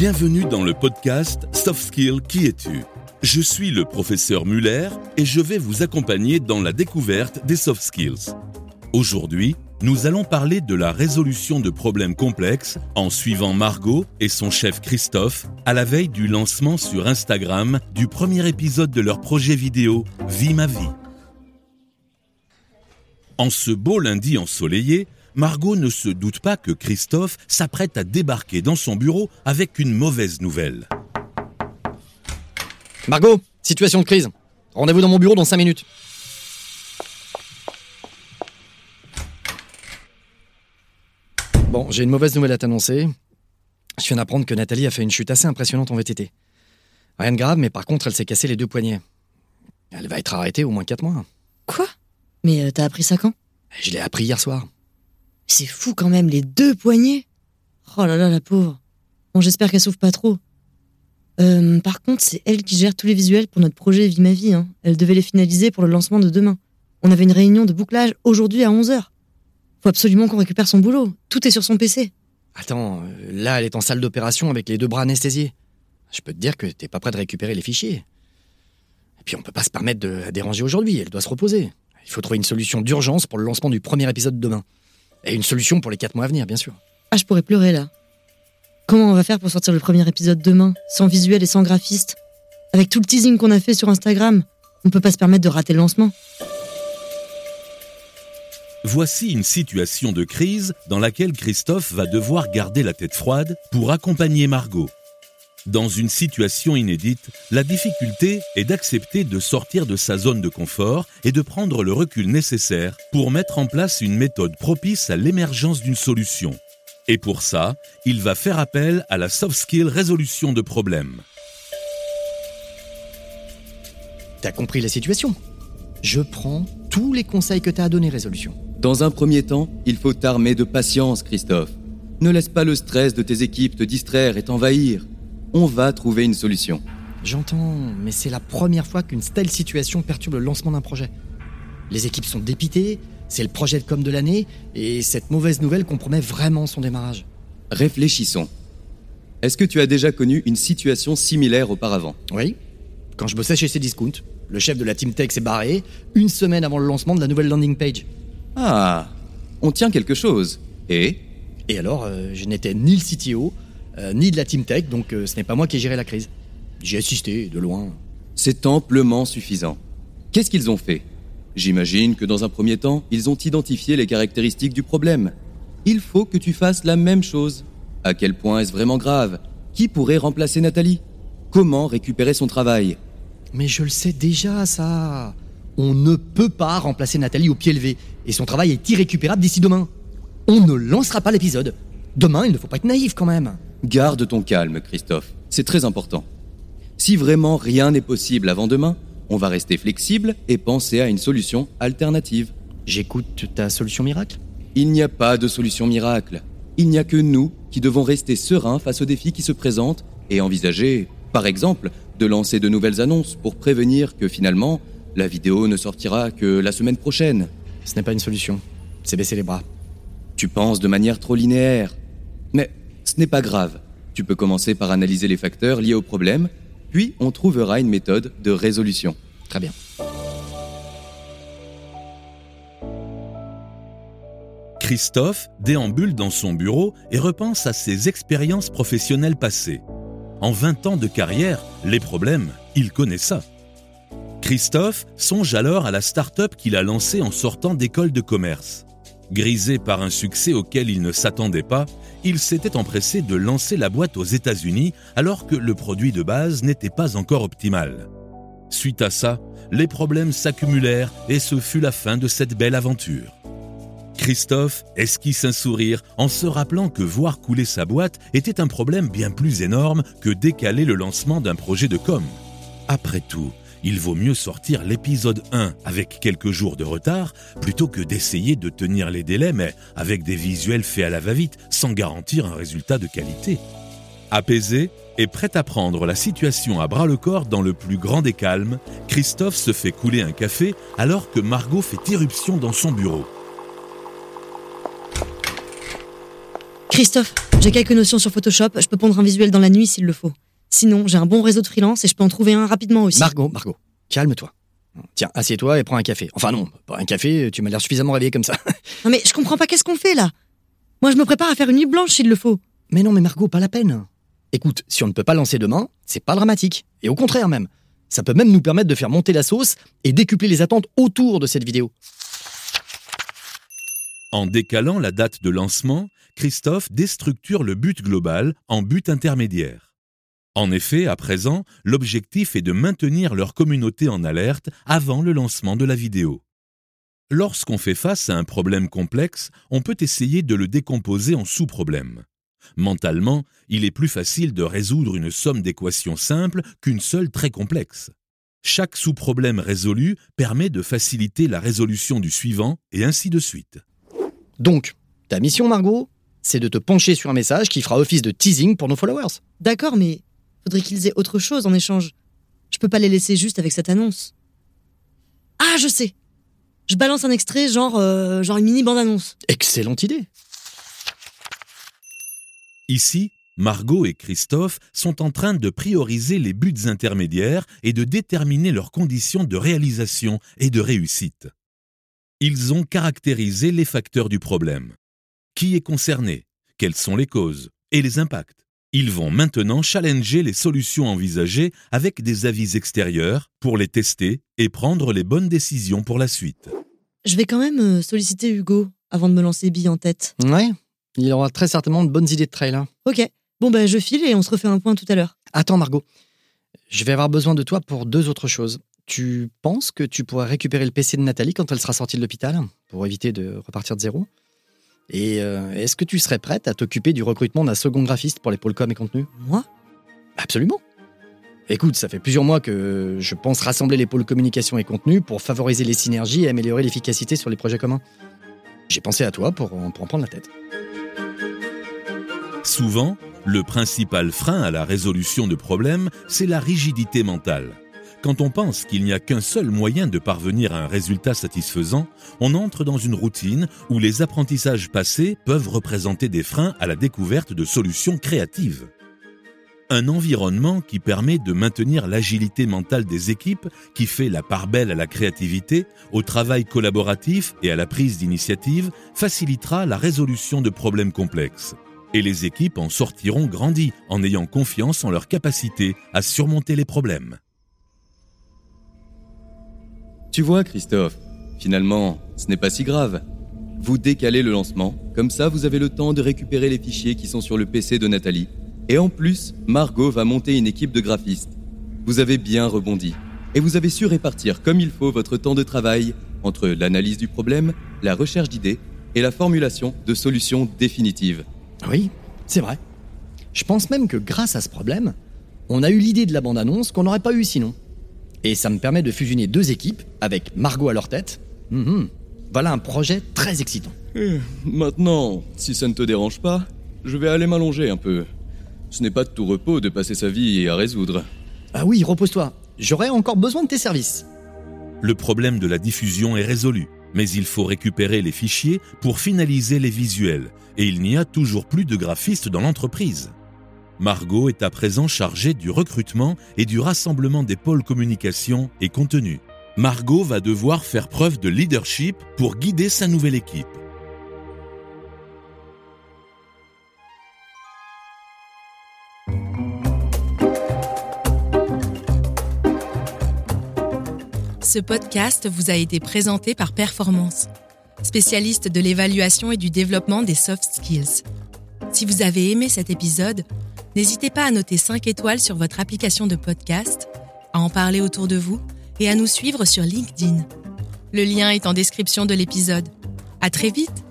Bienvenue dans le podcast Soft Skill Qui es-tu? Je suis le professeur Muller et je vais vous accompagner dans la découverte des soft skills. Aujourd'hui, nous allons parler de la résolution de problèmes complexes en suivant Margot et son chef Christophe à la veille du lancement sur Instagram du premier épisode de leur projet vidéo Vie ma vie. En ce beau lundi ensoleillé, Margot ne se doute pas que Christophe s'apprête à débarquer dans son bureau avec une mauvaise nouvelle. Margot, situation de crise. Rendez-vous dans mon bureau dans 5 minutes. Bon, j'ai une mauvaise nouvelle à t'annoncer. Je viens d'apprendre que Nathalie a fait une chute assez impressionnante en VTT. Rien de grave, mais par contre, elle s'est cassé les deux poignets. Elle va être arrêtée au moins 4 mois. Quoi? Mais euh, t'as appris ça quand? Je l'ai appris hier soir. C'est fou quand même, les deux poignets Oh là là, la pauvre. Bon, j'espère qu'elle souffre pas trop. Euh, par contre, c'est elle qui gère tous les visuels pour notre projet Vie ma vie. Hein. Elle devait les finaliser pour le lancement de demain. On avait une réunion de bouclage aujourd'hui à 11h. Faut absolument qu'on récupère son boulot. Tout est sur son PC. Attends, euh, là, elle est en salle d'opération avec les deux bras anesthésiés. Je peux te dire que t'es pas prêt de récupérer les fichiers. Et puis on peut pas se permettre de la déranger aujourd'hui, elle doit se reposer. Il faut trouver une solution d'urgence pour le lancement du premier épisode demain. Et une solution pour les 4 mois à venir, bien sûr. Ah, je pourrais pleurer là. Comment on va faire pour sortir le premier épisode demain, sans visuel et sans graphiste? Avec tout le teasing qu'on a fait sur Instagram, on peut pas se permettre de rater le lancement. Voici une situation de crise dans laquelle Christophe va devoir garder la tête froide pour accompagner Margot. Dans une situation inédite, la difficulté est d'accepter de sortir de sa zone de confort et de prendre le recul nécessaire pour mettre en place une méthode propice à l'émergence d'une solution. Et pour ça, il va faire appel à la soft skill résolution de problèmes. T'as compris la situation? Je prends tous les conseils que t'as à donner, résolution. Dans un premier temps, il faut t'armer de patience, Christophe. Ne laisse pas le stress de tes équipes te distraire et t'envahir. On va trouver une solution. J'entends, mais c'est la première fois qu'une telle situation perturbe le lancement d'un projet. Les équipes sont dépitées, c'est le projet de com de l'année, et cette mauvaise nouvelle compromet vraiment son démarrage. Réfléchissons. Est-ce que tu as déjà connu une situation similaire auparavant? Oui, quand je bossais chez Cdiscount, le chef de la Team Tech s'est barré une semaine avant le lancement de la nouvelle landing page. Ah, on tient quelque chose. Et? Et alors, euh, je n'étais ni le CTO, ni de la Team Tech, donc euh, ce n'est pas moi qui ai géré la crise. J'ai assisté, de loin. c'est amplement suffisant. Qu'est-ce qu'ils ont fait? J'imagine que dans un premier temps, ils ont identifié les caractéristiques du problème. Il faut que tu fasses la même chose. À quel point est-ce vraiment grave? Qui pourrait remplacer Nathalie? Comment récupérer son travail? Mais je le sais déjà, ça. On ne peut pas remplacer Nathalie au pied levé, et son travail est irrécupérable d'ici demain. On ne lancera pas l'épisode. Demain, il ne faut pas être naïf quand même. Garde ton calme, Christophe. C'est très important. Si vraiment rien n'est possible avant demain, on va rester flexible et penser à une solution alternative. J'écoute ta solution miracle Il n'y a pas de solution miracle. Il n'y a que nous qui devons rester sereins face aux défis qui se présentent et envisager, par exemple, de lancer de nouvelles annonces pour prévenir que finalement, la vidéo ne sortira que la semaine prochaine. Ce n'est pas une solution. C'est baisser les bras. Tu penses de manière trop linéaire. Mais ce n'est pas grave. Tu peux commencer par analyser les facteurs liés au problème, puis on trouvera une méthode de résolution. Très bien. Christophe déambule dans son bureau et repense à ses expériences professionnelles passées. En 20 ans de carrière, les problèmes, il connaît ça. Christophe songe alors à la start-up qu'il a lancée en sortant d'école de commerce. Grisé par un succès auquel il ne s'attendait pas, il s'était empressé de lancer la boîte aux États-Unis alors que le produit de base n'était pas encore optimal. Suite à ça, les problèmes s'accumulèrent et ce fut la fin de cette belle aventure. Christophe esquisse un sourire en se rappelant que voir couler sa boîte était un problème bien plus énorme que décaler le lancement d'un projet de com. Après tout, il vaut mieux sortir l'épisode 1 avec quelques jours de retard plutôt que d'essayer de tenir les délais mais avec des visuels faits à la va-vite sans garantir un résultat de qualité. Apaisé et prêt à prendre la situation à bras le corps dans le plus grand des calmes, Christophe se fait couler un café alors que Margot fait irruption dans son bureau. Christophe, J'ai quelques notions sur Photoshop, je peux pondre un visuel dans la nuit s'il le faut. Sinon, j'ai un bon réseau de freelance et je peux en trouver un rapidement aussi. Margot, Margot, calme-toi. Tiens, assieds-toi et prends un café. Enfin non, pas un café, tu m'as l'air suffisamment réveillé comme ça. Non mais je comprends pas qu'est-ce qu'on fait là? Moi je me prépare à faire une nuit blanche s'il le faut. Mais non, mais Margot, pas la peine. Écoute, si on ne peut pas lancer demain, c'est pas dramatique. Et au contraire même. Ça peut même nous permettre de faire monter la sauce et décupler les attentes autour de cette vidéo. En décalant la date de lancement, Christophe déstructure le but global en but intermédiaire. En effet, à présent, l'objectif est de maintenir leur communauté en alerte avant le lancement de la vidéo. Lorsqu'on fait face à un problème complexe, on peut essayer de le décomposer en sous-problèmes. Mentalement, il est plus facile de résoudre une somme d'équations simples qu'une seule très complexe. Chaque sous-problème résolu permet de faciliter la résolution du suivant et ainsi de suite. Donc, ta mission, Margot, c'est de te pencher sur un message qui fera office de teasing pour nos followers. D'accord, mais faudrait qu'ils aient autre chose en échange. Je peux pas les laisser juste avec cette annonce. Ah, je sais Je balance un extrait, genre, euh, genre une mini bande-annonce. Excellente idée. Ici, Margot et Christophe sont en train de prioriser les buts intermédiaires et de déterminer leurs conditions de réalisation et de réussite. Ils ont caractérisé les facteurs du problème. Qui est concerné? Quelles sont les causes et les impacts? Ils vont maintenant challenger les solutions envisagées avec des avis extérieurs pour les tester et prendre les bonnes décisions pour la suite. Je vais quand même euh, solliciter Hugo avant de me lancer bille en tête. Ouais, il aura très certainement de bonnes idées de trail. hein. Ok, bon bah je file et on se refait un point tout à l'heure. Attends, Margot. Je vais avoir besoin de toi pour deux autres choses. Tu penses que tu pourras récupérer le PC de Nathalie quand elle sera sortie de l'hôpital pour éviter de repartir de zéro? Et euh, est-ce que tu serais prête à t'occuper du recrutement d'un second graphiste pour les pôles com et contenu Moi? Absolument. Écoute, ça fait plusieurs mois que je pense rassembler les pôles communication et contenu pour favoriser les synergies et améliorer l'efficacité sur les projets communs. J'ai pensé à toi pour, en- pour en prendre la tête. Souvent, le principal frein à la résolution de problèmes, c'est la rigidité mentale. Quand on pense qu'il n'y a qu'un seul moyen de parvenir à un résultat satisfaisant, on entre dans une routine où les apprentissages passés peuvent représenter des freins à la découverte de solutions créatives. Un environnement qui permet de maintenir l'agilité mentale des équipes, qui fait la part belle à la créativité, au travail collaboratif et à la prise d'initiative, facilitera la résolution de problèmes complexes. Et les équipes en sortiront grandies en ayant confiance en leur capacité à surmonter les problèmes. Tu vois, Christophe, finalement, ce n'est pas si grave. Vous décalez le lancement, comme ça vous avez le temps de récupérer les fichiers qui sont sur le PC de Nathalie. Et en plus, Margot va monter une équipe de graphistes. Vous avez bien rebondi. Et vous avez su répartir comme il faut votre temps de travail entre l'analyse du problème, la recherche d'idées et la formulation de solutions définitives. Oui, c'est vrai. Je pense même que grâce à ce problème, on a eu l'idée de la bande-annonce qu'on n'aurait pas eu sinon. Et ça me permet de fusionner deux équipes avec Margot à leur tête. Mhm. Voilà un projet très excitant. Maintenant, si ça ne te dérange pas, je vais aller m'allonger un peu. Ce n'est pas de tout repos de passer sa vie à résoudre. Ah oui, repose-toi. J'aurais encore besoin de tes services. Le problème de la diffusion est résolu, mais il faut récupérer les fichiers pour finaliser les visuels, et il n'y a toujours plus de graphistes dans l'entreprise. Margot est à présent chargée du recrutement et du rassemblement des pôles communication et contenu. Margot va devoir faire preuve de leadership pour guider sa nouvelle équipe. Ce podcast vous a été présenté par Performance, spécialiste de l'évaluation et du développement des soft skills. Si vous avez aimé cet épisode, n'hésitez pas à noter 5 étoiles sur votre application de podcast, à en parler autour de vous et à nous suivre sur LinkedIn. Le lien est en description de l'épisode. À très vite